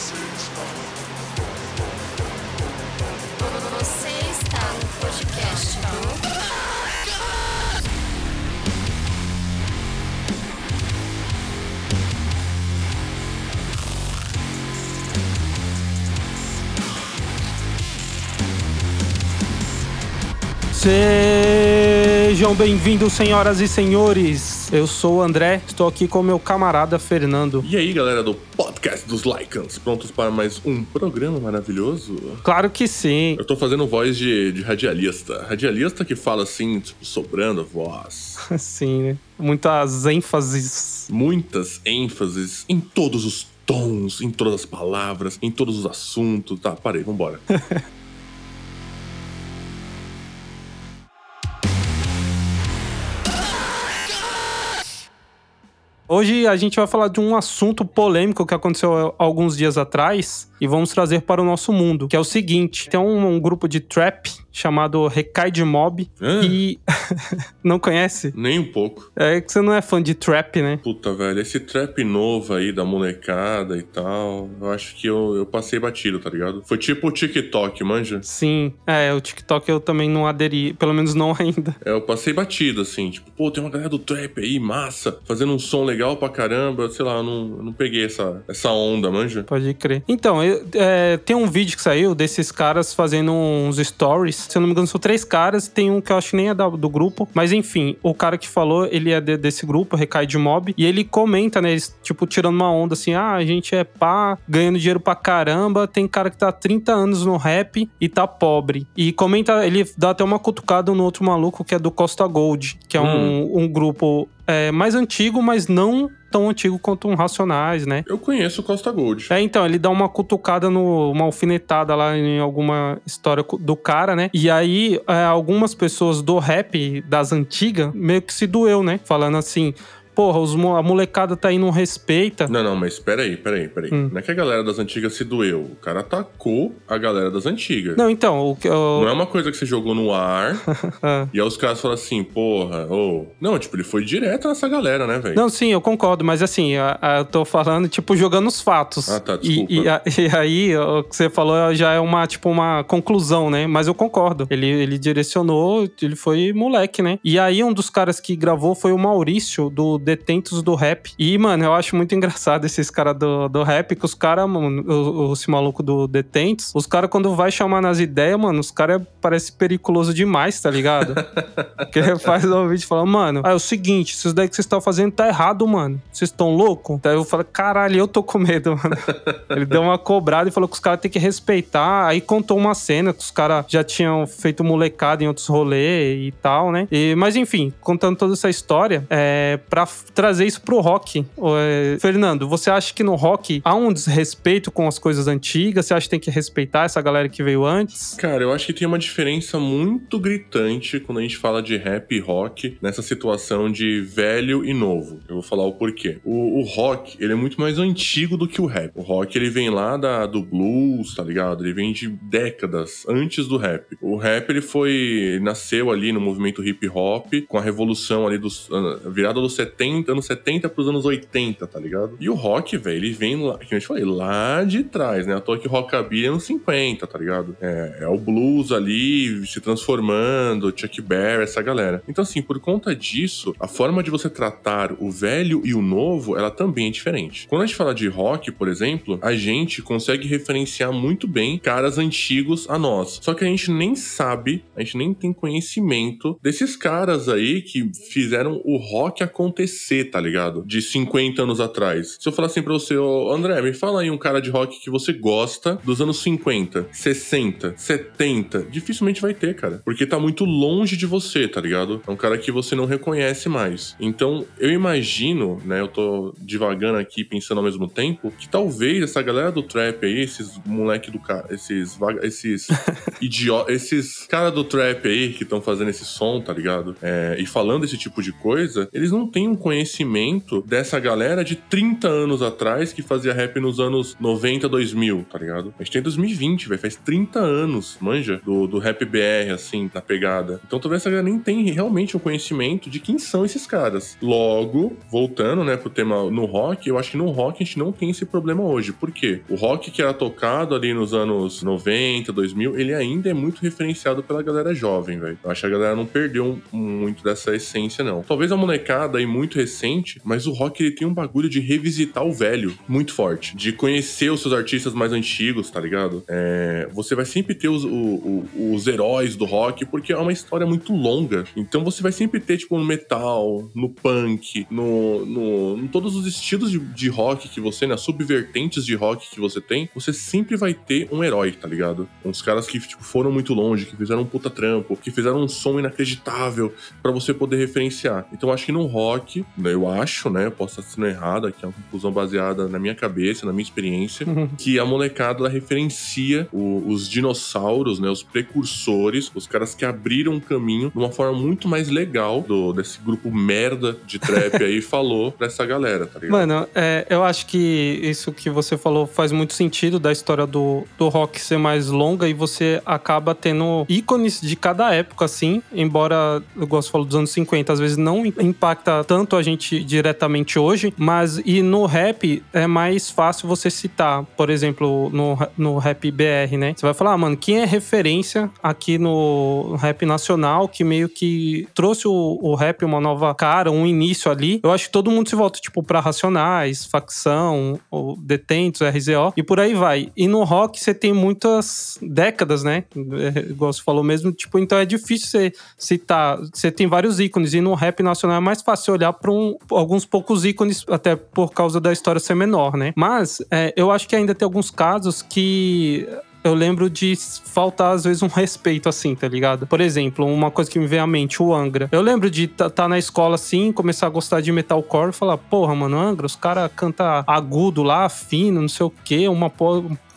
Você está no podcast do... Sejam bem-vindos, senhoras e senhores. Eu sou o André, estou aqui com meu camarada Fernando. E aí, galera do podcast dos Lycans, prontos para mais um programa maravilhoso? Claro que sim. Eu tô fazendo voz de, de radialista. Radialista que fala assim, tipo, sobrando a voz. Sim, né? Muitas ênfases. Muitas ênfases em todos os tons, em todas as palavras, em todos os assuntos. Tá, parei, vambora. Hoje a gente vai falar de um assunto polêmico que aconteceu alguns dias atrás e vamos trazer para o nosso mundo, que é o seguinte: tem um, um grupo de trap chamado Recai de Mob Ah. e não conhece? Nem um pouco. É que você não é fã de trap, né? Puta, velho, esse trap novo aí da molecada e tal, eu acho que eu, eu passei batido, tá ligado? Foi tipo o TikTok, manja? Sim, é, o TikTok eu também não aderi, pelo menos não ainda. É, eu passei batido, assim, tipo, pô, tem uma galera do trap aí, massa, fazendo um som legal pra caramba, sei lá, eu não, eu não peguei essa, essa onda, manja? Pode crer. Então, eu- é, tem um vídeo que saiu desses caras fazendo uns stories. Se eu não me engano, são três caras. Tem um que eu acho que nem é da- do grupo. Mas enfim, o cara que falou, ele é de- desse grupo, Recai de Mob. E ele comenta, né? Eles, tipo, tirando uma onda assim: ah, a gente é pá, ganhando dinheiro pra caramba. Tem cara que tá há 30 anos no rap e tá pobre. E comenta, ele dá até uma cutucada no outro maluco que é do Costa Gold, que é um, um grupo é, mais antigo, mas não tão antigo quanto um Racionais, né? Eu conheço o Costa Gold. É, então, ele dá uma cutucada, no, uma alfinetada lá em alguma história do cara, né? E aí, é, algumas pessoas do rap das antigas meio que se doeu, né? Falando assim, porra, os, a molecada tá aí, não respeita. Não, não, mas peraí, peraí, peraí. Hum. Não é que a galera das antigas se doeu. O cara atacou a galera das antigas. Não, então, o que eu... Não é uma coisa que você jogou no ar Ah. e aí os caras falam assim, porra, ô. Não, tipo, ele foi direto nessa galera, né, velho? Não, sim, eu concordo, mas assim, a- eu tô falando, tipo, jogando os fatos. Ah, tá, E, desculpa. e a- e aí, o que você falou já é uma, tipo, uma conclusão, né? Mas eu concordo. Ele, ele direcionou, ele foi moleque, né? E aí, um dos caras que gravou foi o Maurício, do Detentos do Rap. E, mano, eu acho muito engraçado esses caras do, do rap, que os caras, mano, esse maluco do Detentos, os caras, quando vai chamar nas ideias, mano, os caras parecem periculoso demais, tá ligado? Que ele faz um vídeo falando, mano, é o seguinte, isso daí que vocês estão fazendo tá errado, mano. Vocês estão loucos? Daí eu falo, caralho, eu tô com medo, mano. ele deu uma cobrada e falou que os caras têm que respeitar. Aí contou uma cena que os caras já tinham feito molecada em outros rolês e tal, né? E, mas enfim, contando toda essa história, é, pra trazer isso pro rock. É, Fernando, você acha que no rock há um desrespeito com as coisas antigas? Você acha que tem que respeitar essa galera que veio antes? Cara, eu acho que tem uma diferença muito gritante quando a gente fala de rap e rock nessa situação de velho e novo. Eu vou falar o porquê. O, o rock, ele é muito mais antigo do que o rap. O rock, ele vem lá da, do blues, tá ligado? Ele vem de décadas antes do rap. O rap, ele foi... ele nasceu ali no movimento hip hop, com a revolução ali dos... ah, virada dos 70, anos 70 pros anos 80, tá ligado? E o rock, velho, ele vem lá, que a gente falei, lá de trás, né? À toa que rockabilly é nos 50, tá ligado? É, é o blues ali se transformando, Chuck Berry, essa galera. Então, assim, por conta disso, a forma de você tratar o velho e o novo, ela também é diferente. Quando a gente fala de rock, por exemplo, a gente consegue referenciar muito bem caras antigos a nós. Só que a gente nem sabe, a gente nem tem conhecimento desses caras aí que fizeram o rock acontecer, tá ligado? De 50 anos atrás. Se eu falar assim pra você, ô André, me fala aí um cara de rock que você gosta dos anos 50, 60, 70. Dificilmente vai ter, cara. Porque tá muito longe de você, tá ligado? É um cara que você não reconhece mais. Então, eu imagino, né? Eu tô divagando aqui, pensando ao mesmo tempo, que talvez essa galera do trap aí, esses moleque do cara, esses vaga, esses idiota, esses cara do trap aí que estão fazendo esse som, tá ligado? É, e falando esse tipo de coisa, eles não têm um conhecimento dessa galera de 30 anos atrás que fazia rap nos anos 90, 2000, tá ligado? A gente tem 2020, velho, faz 30 anos, manja, do, do rap BR, assim, na pegada. Então talvez essa galera nem tem realmente o conhecimento de quem são esses caras. Logo, voltando, né, pro tema no rock, eu acho que no rock a gente não tem esse problema hoje. Por quê? O rock que era tocado ali nos anos 90, 2000, ele ainda é muito referenciado pela galera jovem, velho. Eu acho que a galera não perdeu muito dessa essência, não. Talvez a molecada aí muito recente, mas o rock ele tem um bagulho de revisitar o velho muito forte. De conhecer os seus artistas mais antigos, tá ligado? É, você vai sempre ter os, o, o, os heróis do rock, porque é uma história muito longa. Então você vai sempre ter, tipo, no metal, no punk, no, no, em todos os estilos de, de rock que você, nas né, subvertentes de rock que você tem, você sempre vai ter um herói, tá ligado? Uns caras que, tipo, foram muito longe, que fizeram um puta trampo, que fizeram um som inacreditável para você poder referenciar. Então acho que no rock, né, eu acho, né? Eu posso estar sendo errado, aqui é uma conclusão baseada na minha cabeça, na minha experiência, uhum. que a molecada ela referencia o, os dinossauros, né? Os precursores, os caras que abriram um caminho de uma forma muito mais legal do, desse grupo merda de trap aí falou pra essa galera, tá ligado? Mano, é, eu acho que isso que você falou faz muito sentido da história do, do rock ser mais longa e você acaba tendo ícones de cada época, assim, embora eu gosto de falar dos anos 50, às vezes não impacta tanto a gente diretamente hoje, mas e no rap é mais fácil você citar, por exemplo, no, no rap BR, né? Você vai falar, ah, mano, quem é referência aqui no rap nacional que meio que trouxe o, o rap uma nova cara, um início ali. Eu acho que todo mundo se volta, tipo, pra Racionais, Facção, Detentos, RZO, e por aí vai. E no rock você tem muitas décadas, né? É, igual você falou mesmo, tipo, então é difícil você citar. Você tem vários ícones, e no rap nacional é mais fácil olhar pra um, alguns poucos ícones, até por causa da história ser menor, né? Mas é, eu acho que ainda tem alguns casos que eu lembro de faltar, às vezes, um respeito, assim, tá ligado? Por exemplo, uma coisa que me vem à mente, o Angra. Eu lembro de estar tá na escola, assim, começar a gostar de metalcore e falar, porra, mano, Angra, os caras cantam agudo lá, fino, não sei o quê, uma,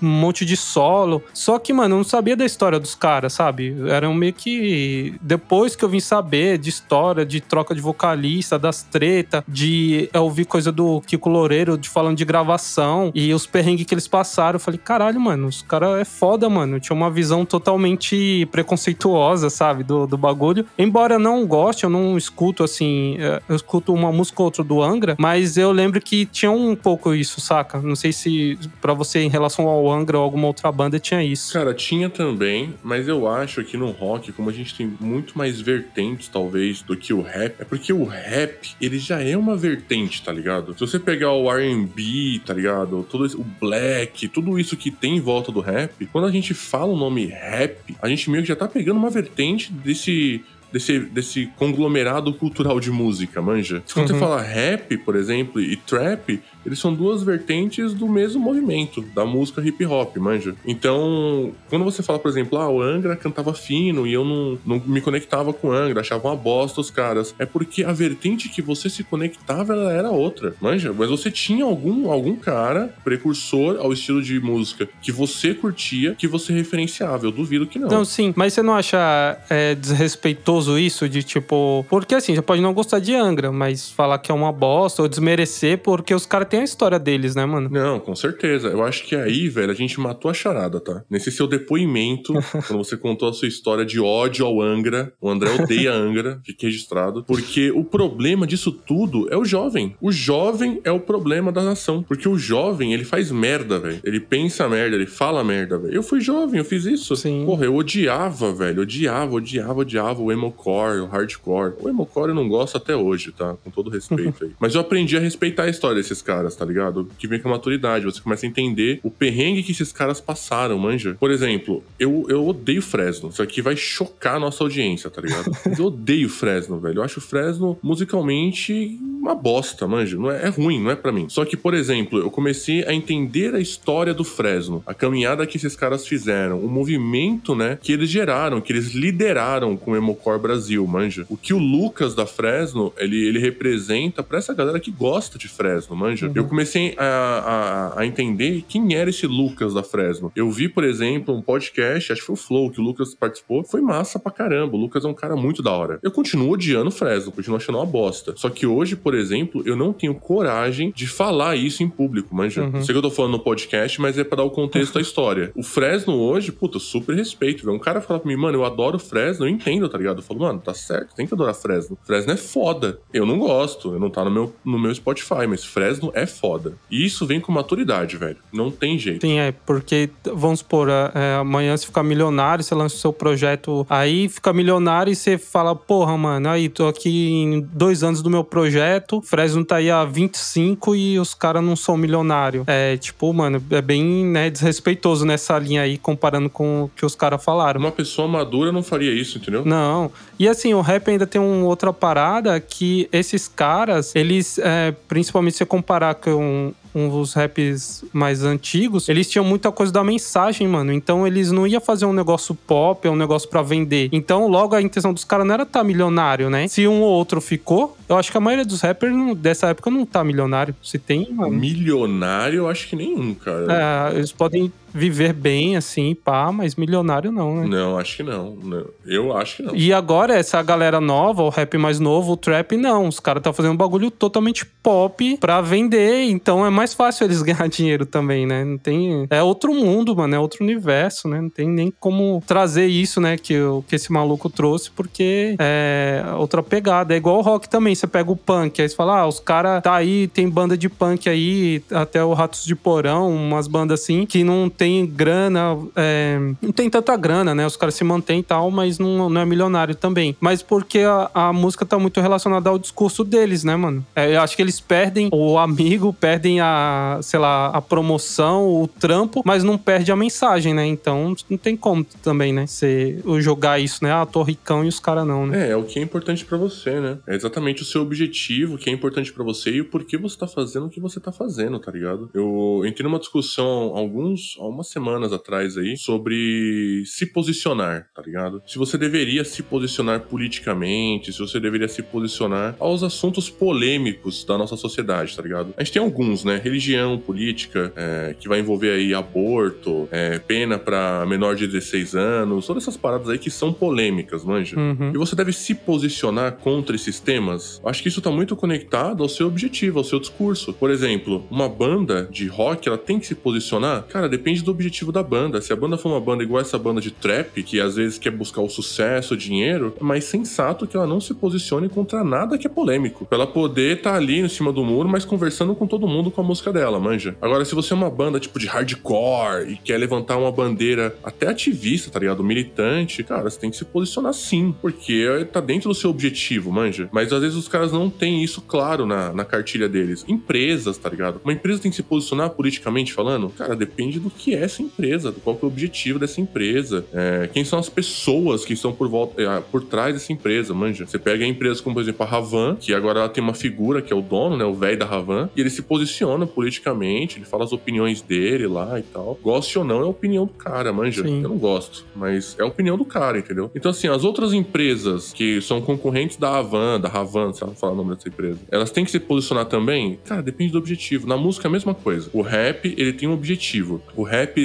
um monte de solo. Só que, mano, eu não sabia da história dos caras, sabe? Eram meio que. Depois que eu vim saber de história, de troca de vocalista, das treta, de eu ouvir coisa do Kiko Loureiro, de falando de gravação e os perrengues que eles passaram. Eu falei, caralho, mano, os caras é foda, mano. Tinha uma visão totalmente preconceituosa, sabe? Do, do bagulho. Embora eu não goste, eu não escuto assim. É, eu escuto uma música ou outra do Angra, mas eu lembro que tinha um pouco isso, saca? Não sei se para você em relação ao Angra ou alguma outra banda tinha isso. Cara, tinha também, mas eu acho que no rock, como a gente tem muito mais vertentes, talvez, do que o rap, é porque o rap, ele já é uma vertente, tá ligado? Se você pegar o R&B, tá ligado? Todo esse, o black, tudo isso que tem em volta do rap, quando a gente fala o nome rap, a gente meio que já tá pegando uma vertente desse desse, desse conglomerado cultural de música, manja? Quando uhum. você fala rap, por exemplo, e trap, eles são duas vertentes do mesmo movimento, da música hip hop, manja. Então, quando você fala, por exemplo, ah, o Angra cantava fino e eu não, não me conectava com o Angra, achava uma bosta os caras, é porque a vertente que você se conectava ela era outra, manja. Mas você tinha algum, algum cara precursor ao estilo de música que você curtia, que você referenciava. Eu duvido que não. Não, sim, mas você não acha é, desrespeitoso isso de tipo. Porque assim, você pode não gostar de Angra, mas falar que é uma bosta ou desmerecer porque os caras tem a história deles, né, mano? Não, com certeza. Eu acho que aí, velho, a gente matou a charada, tá? Nesse seu depoimento, quando você contou a sua história de ódio ao Angra, o André odeia Angra, fique registrado, porque o problema disso tudo é o jovem. O jovem é o problema da nação, porque o jovem, ele faz merda, velho. Ele pensa merda, ele fala merda, velho. Eu fui jovem, eu fiz isso. Sim. Porra, eu odiava, velho, odiava, odiava, odiava o emocore, o hardcore. O emocore eu não gosto até hoje, tá? Com todo respeito aí. Mas eu aprendi a respeitar a história desses caras tá ligado? Que vem com a maturidade. Você começa a entender o perrengue que esses caras passaram, manja. Por exemplo, eu, eu odeio Fresno. Isso aqui vai chocar a nossa audiência, tá ligado? eu odeio Fresno, velho. Eu acho Fresno musicalmente uma bosta, manja. Não é, é ruim, não é para mim. Só que, por exemplo, eu comecei a entender a história do Fresno, a caminhada que esses caras fizeram, o movimento, né, que eles geraram, que eles lideraram com o Emocore Brasil, manja. O que o Lucas da Fresno, ele, ele representa para essa galera que gosta de Fresno, manja. Uhum. Eu comecei a, a, a, entender quem era esse Lucas da Fresno. Eu vi, por exemplo, um podcast, acho que foi o Flow, que o Lucas participou. Foi massa pra caramba. O Lucas é um cara muito da hora. Eu continuo odiando Fresno, continuo achando uma bosta. Só que hoje, por exemplo, eu não tenho coragem de falar isso em público, manja. Uhum. Sei que eu tô falando no podcast, mas é pra dar o contexto da história. O Fresno hoje, puta, super respeito, velho. Um cara fala pra mim, mano, eu adoro Fresno, eu entendo, tá ligado? Eu falo, mano, tá certo, tem que adorar Fresno. Fresno é foda. Eu não gosto, eu não tá no meu, no meu Spotify, mas Fresno é foda. E isso vem com maturidade, velho. Não tem jeito. Sim, é, porque, vamos supor, é, amanhã você fica milionário, você lança o seu projeto aí, fica milionário e você fala, porra, mano, aí tô aqui em dois anos do meu projeto, Fresno tá aí há 25 e os caras não são milionário. É, tipo, mano, é bem né, desrespeitoso nessa linha aí, comparando com o que os caras falaram. Uma pessoa madura não faria isso, entendeu? Não. E assim, o rap ainda tem uma outra parada que esses caras, eles, é, principalmente se você comparar com um dos raps mais antigos, eles tinham muita coisa da mensagem, mano. Então eles não iam fazer um negócio pop, um negócio para vender. Então logo a intenção dos caras não era estar tá milionário, né? Se um ou outro ficou, eu acho que a maioria dos rappers dessa época não tá milionário. Se tem, mano. Milionário, eu acho que nenhum, cara. É, eles podem viver bem, assim, pá, mas milionário não, né? Não, acho que não. não. Eu acho que não. E agora, essa galera nova, o rap mais novo, o trap, não. Os caras estão tá fazendo um bagulho totalmente pop pra vender, então é mais fácil eles ganhar dinheiro também, né? Não tem... É outro mundo, mano, é outro universo, né? Não tem nem como trazer isso, né, que, que esse maluco trouxe, porque é outra pegada. É igual o rock também, você pega o punk, aí você fala, ah, os caras tá aí, tem banda de punk aí, até o Ratos de Porão, umas bandas assim, que não tem tem grana, é, não tem tanta grana, né? Os caras se mantêm e tal, mas não, não é milionário também. Mas porque a, a música tá muito relacionada ao discurso deles, né, mano? É, eu acho que eles perdem o amigo, perdem a, sei lá, a promoção, o trampo, mas não perde a mensagem, né? Então não tem como também, né? Você jogar isso, né? Ah, tô ricão e os caras não, né? É, é o que é importante para você, né? É exatamente o seu objetivo, o que é importante para você e o porquê você tá fazendo o que você tá fazendo, tá ligado? Eu entrei numa discussão alguns, umas semanas atrás aí sobre se posicionar, tá ligado? Se você deveria se posicionar politicamente, se você deveria se posicionar aos assuntos polêmicos da nossa sociedade, tá ligado? A gente tem alguns, né? Religião, política, é, que vai envolver aí aborto, é, pena para menor de 16 anos, todas essas paradas aí que são polêmicas, manja? Uhum. E você deve se posicionar contra esses temas. Acho que isso tá muito conectado ao seu objetivo, ao seu discurso. Por exemplo, uma banda de rock, ela tem que se posicionar? Cara, depende do objetivo da banda. Se a banda for uma banda igual essa banda de trap, que às vezes quer buscar o sucesso, o dinheiro, é mais sensato que ela não se posicione contra nada que é polêmico. Pra ela poder estar tá ali em cima do muro, mas conversando com todo mundo com a música dela, manja. Agora, se você é uma banda tipo de hardcore e quer levantar uma bandeira até ativista, tá ligado? Militante, cara, você tem que se posicionar sim, porque tá dentro do seu objetivo, manja. Mas às vezes os caras não têm isso claro na, na cartilha deles. Empresas, tá ligado? Uma empresa tem que se posicionar politicamente falando? Cara, depende do que é essa empresa, qual que é o objetivo dessa empresa, é, quem são as pessoas que estão por volta, é, por trás dessa empresa, manja. Você pega empresas como, por exemplo, a Ravan, que agora ela tem uma figura que é o dono, né, o velho da Ravan, e ele se posiciona politicamente, ele fala as opiniões dele lá e tal. Goste ou não, é a opinião do cara, manja. Sim. Eu não gosto, mas é a opinião do cara, entendeu? Então, assim, as outras empresas que são concorrentes da Havan, da Ravan, se ela não falar o nome dessa empresa, elas têm que se posicionar também? Cara, depende do objetivo. Na música é a mesma coisa. O rap, ele tem um objetivo. O rap rap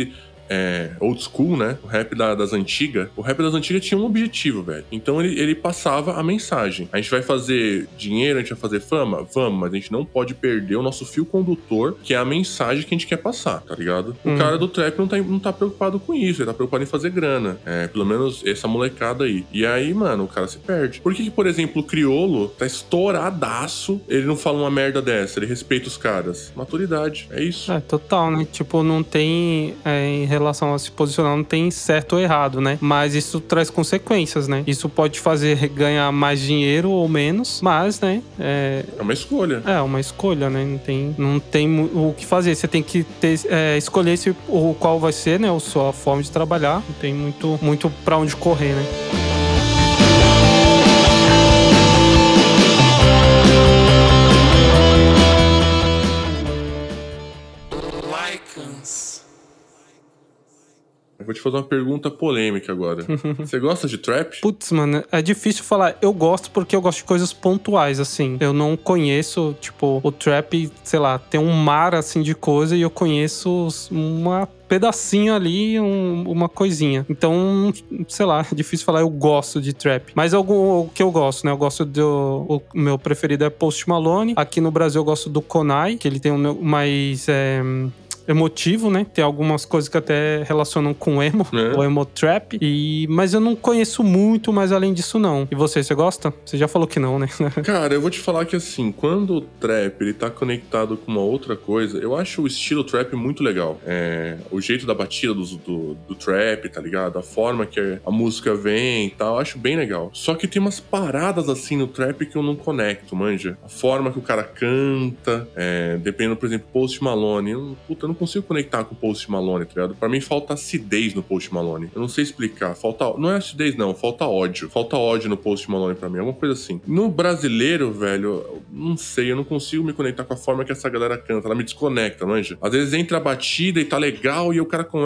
é, old school, né? O rap da, das antigas. O rap das antigas tinha um objetivo, velho. Então ele, ele passava a mensagem. A gente vai fazer dinheiro, a gente vai fazer fama? Vamos, mas a gente não pode perder o nosso fio condutor, que é a mensagem que a gente quer passar, tá ligado? O Hum. cara do trap não tá, não tá preocupado com isso, ele tá preocupado em fazer grana. É, pelo menos essa molecada aí. E aí, mano, o cara se perde. Por que, que por exemplo, o criolo tá estouradaço, ele não fala uma merda dessa, ele respeita os caras? Maturidade, é isso. É, total, né? Tipo, não tem, é, em relação a se posicionar, não tem certo ou errado, né? Mas isso traz consequências, né? Isso pode fazer ganhar mais dinheiro ou menos, mas, né? É, É uma escolha. é uma escolha, né? Não tem, não tem o que fazer. Você tem que ter, é, escolher se, o qual vai ser, né? A sua forma de trabalhar. Não tem muito, muito pra onde correr, né? Lycans. Vou te fazer uma pergunta polêmica agora. Você gosta de trap? Putz, mano, é difícil falar. Eu gosto porque eu gosto de coisas pontuais, assim. Eu não conheço, tipo, o trap, sei lá, tem um mar, assim, de coisa e eu conheço uma pedacinho ali, um- uma coisinha. Então, sei lá, é difícil falar, eu gosto de trap. Mas algum o que eu gosto, né? Eu gosto do. O meu preferido é Post Malone. Aqui no Brasil eu gosto do Konai, que ele tem um mais. é, emotivo, né? Tem algumas coisas que até relacionam com emo, É. ou emo trap. E mas eu não conheço muito mais além disso não. E você, você gosta? Você já falou que não, né? Cara, eu vou te falar que assim, quando o trap ele tá conectado com uma outra coisa, eu acho o estilo trap muito legal. É, o jeito da batida do, do, do trap, tá ligado? A forma que a música vem e tal, eu acho bem legal. Só que tem umas paradas assim no trap que eu não conecto, manja. A forma que o cara canta, é, dependendo, por exemplo, Post Malone. Eu, puta, eu não consigo conectar com o Post Malone, tá ligado? Pra mim falta acidez no Post Malone. Eu não sei explicar. Falta. Não é acidez, não. Falta ódio. Falta ódio no Post Malone pra mim. É uma coisa assim. No brasileiro, velho, não sei. Eu não consigo me conectar com a forma que essa galera canta. Ela me desconecta, manja. Às vezes entra a batida e tá legal e o cara com.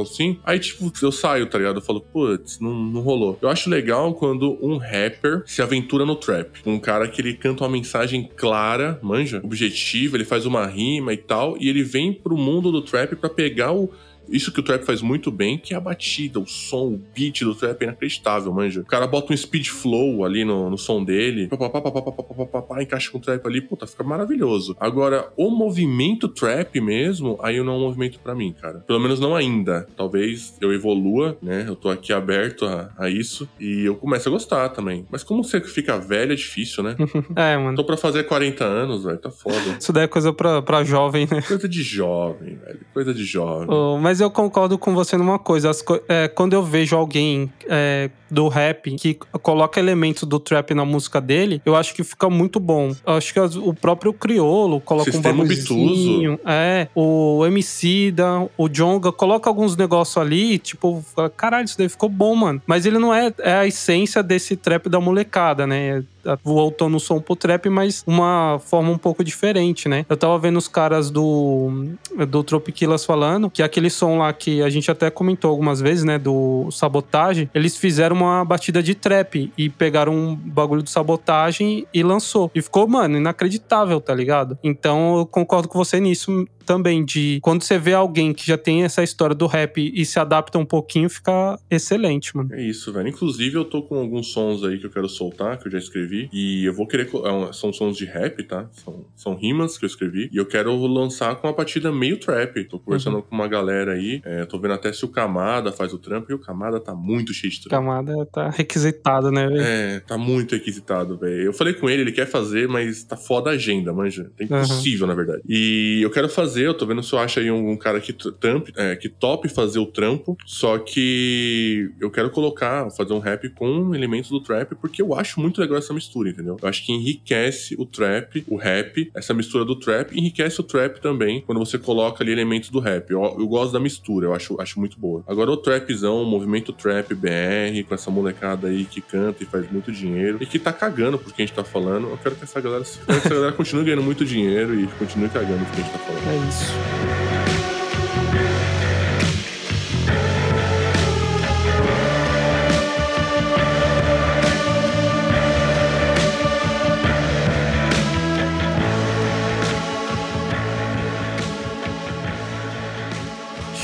Assim. Aí, tipo, eu saio, tá ligado? Eu falo, putz, não, não rolou. Eu acho legal quando um rapper se aventura no trap. Um cara que ele canta uma mensagem clara, manja, objetiva, ele faz uma rima e tal, e ele vem pro mundo do trap pra pegar o. Isso que o trap faz muito bem, que é a batida, o som, o beat do trap é inacreditável, manja. O cara bota um speed flow ali no, no som dele, pá, pá, pá, pá, encaixa com o trap ali, puta, fica maravilhoso. Agora, o movimento trap mesmo, aí não é um movimento para mim, cara. Pelo menos não ainda. Talvez eu evolua, né? Eu tô aqui aberto a, a isso e eu começo a gostar também. Mas como você fica velho é difícil, né? é, mano. Tô pra fazer 40 anos, velho, tá foda. Isso daí é coisa pra, pra jovem, né? Coisa de jovem, velho. Coisa de jovem. Oh, mas eu concordo com você numa coisa. co- é, quando eu vejo alguém é, do rap que coloca elementos do trap na música dele, eu acho que fica muito bom. Eu acho que as- o próprio Criolo coloca Sistema um bagulhozinho. É, o MC da, o Jonga coloca alguns negócios ali, tipo, caralho, isso daí ficou bom, mano. Mas ele não é, é a essência desse trap da molecada, né? Voltando o som pro trap, mas uma forma um pouco diferente, né? Eu tava vendo os caras do, do Tropiquilas falando que aquele som lá que a gente até comentou algumas vezes, né? Do Sabotagem, eles fizeram uma batida de trap e pegaram um bagulho de sabotagem e lançou. E ficou, mano, inacreditável, tá ligado? Então eu concordo com você nisso também, de quando você vê alguém que já tem essa história do rap e se adapta um pouquinho, fica excelente, mano. É isso, velho. Inclusive, eu tô com alguns sons aí que eu quero soltar, que eu já escrevi. E eu vou querer. é São sons de rap, tá? São, são rimas que eu escrevi. E eu quero lançar com uma partida meio trap. Tô conversando Uhum. com uma galera aí. é, tô vendo até se o Kamada faz o trampo. E o Kamada tá muito cheio de trampo. Camada tá requisitado, né, velho? É, tá muito requisitado, velho. Eu falei com ele, ele quer fazer, mas tá foda a agenda, manja. É Uhum. impossível, na verdade. E eu quero fazer, eu tô vendo se eu acho aí um, um cara que, tr- tamp, é, que tope fazer o trampo, só que eu quero colocar, fazer um rap com elementos do trap, porque eu acho muito legal essa mistura, entendeu? Eu acho que enriquece o trap, o rap, essa mistura do trap, enriquece o trap também, quando você coloca ali elementos do rap. Eu, eu gosto da mistura, eu acho, acho muito boa. Agora o trapzão, o movimento trap BR, com essa molecada aí que canta e faz muito dinheiro, e que tá cagando por que a gente tá falando, eu quero que essa galera, que essa galera continue ganhando muito dinheiro e continue cagando por que a gente tá falando. É isso.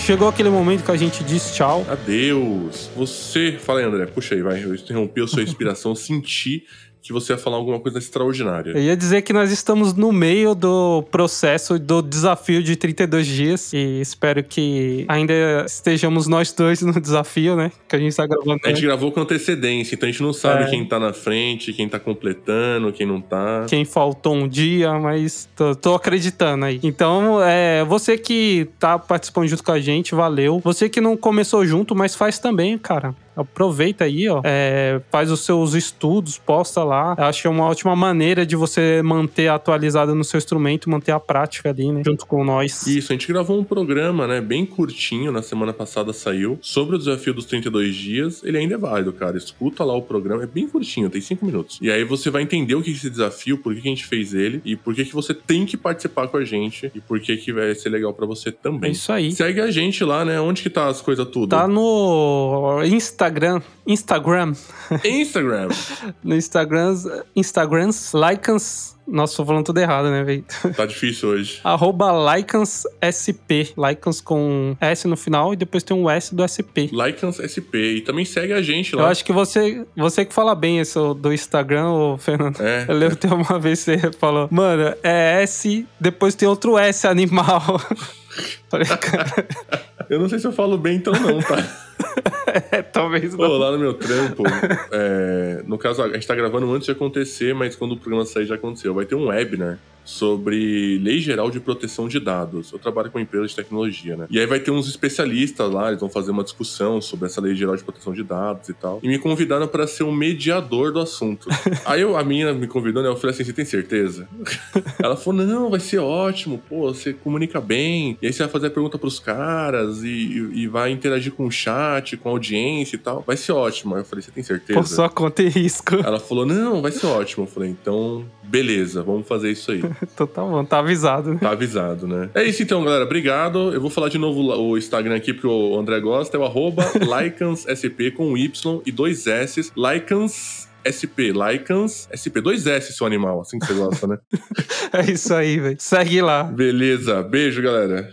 Chegou aquele momento que a gente diz tchau. Adeus. Você. Fala aí, André. Puxa aí, vai. Eu interrompi a sua inspiração. Senti que você ia falar alguma coisa extraordinária. Eu ia dizer que nós estamos no meio do processo do desafio de 32 dias e espero que ainda estejamos nós dois no desafio, né? Que a gente tá gravando. A gente gravou com antecedência, então a gente não sabe É. quem tá na frente, quem tá completando, quem não tá. quem faltou um dia, mas tô, tô acreditando aí. Então, é, você que tá participando junto com a gente, valeu. Você que não começou junto, mas faz também, cara. Aproveita aí, ó. É, faz os seus estudos, posta lá. Eu acho que é uma ótima maneira de você manter atualizado no seu instrumento, manter a prática ali, né? Junto com nós. Isso, a gente gravou um programa, né, bem curtinho, na semana passada saiu, sobre o desafio dos 32 dias. Ele ainda é válido, cara. Escuta lá o programa, é bem curtinho, tem 5 minutos. E aí você vai entender o que é esse desafio, por que a gente fez ele e por que que você tem que participar com a gente e por que que vai ser legal pra você É também. isso aí. Segue a gente lá, né? Onde que tá as coisas tudo? Tá no Instagram. Instagram. Instagram. No Instagram. Instagrams. Lycans. Nossa, tô falando tudo errado, né, velho? Tá difícil hoje. Arroba LycansSP. Lycans com S no final e depois tem um S do SP. Lycans SP. E também segue a gente Eu lá. acho que você, você que fala bem isso do Instagram, ô Fernando. É. Eu lembro tem uma vez você falou, mano, é S, depois tem outro S animal. Falei, cara, Eu não sei se eu falo bem então não, tá? é, talvez Pô, não. lá no meu trampo, é, no caso, a gente tá gravando antes de acontecer, mas quando o programa sair já aconteceu. Vai ter um webinar sobre Lei Geral de Proteção de Dados. Eu trabalho com uma empresa de tecnologia, né? E aí vai ter uns especialistas lá, eles vão fazer uma discussão sobre essa Lei Geral de Proteção de Dados e tal. E me convidaram para ser o mediador do assunto. aí eu, a menina me convidou, né? Eu falei assim, você tem certeza? Ela falou, não, vai ser ótimo, pô, você comunica bem, e aí você vai fazer a pergunta pros caras e, e- e vai interagir com o chat, com a audiência e tal. Vai ser ótimo. Aí eu falei, você tem certeza? Por sua conta e risco. Ela falou, não, vai ser ótimo. Eu falei, então, beleza, vamos fazer isso aí. Então tá bom, tá avisado. né? Tá avisado, né? É isso então, galera. Obrigado. Eu vou falar de novo o Instagram aqui, porque o André gosta. É o arroba LycansSP com Y e dois S. Lycans SP. Lycans SP. Dois S, seu animal. Assim que você gosta, né? É isso aí, velho. Segue lá. Beleza. Beijo, galera.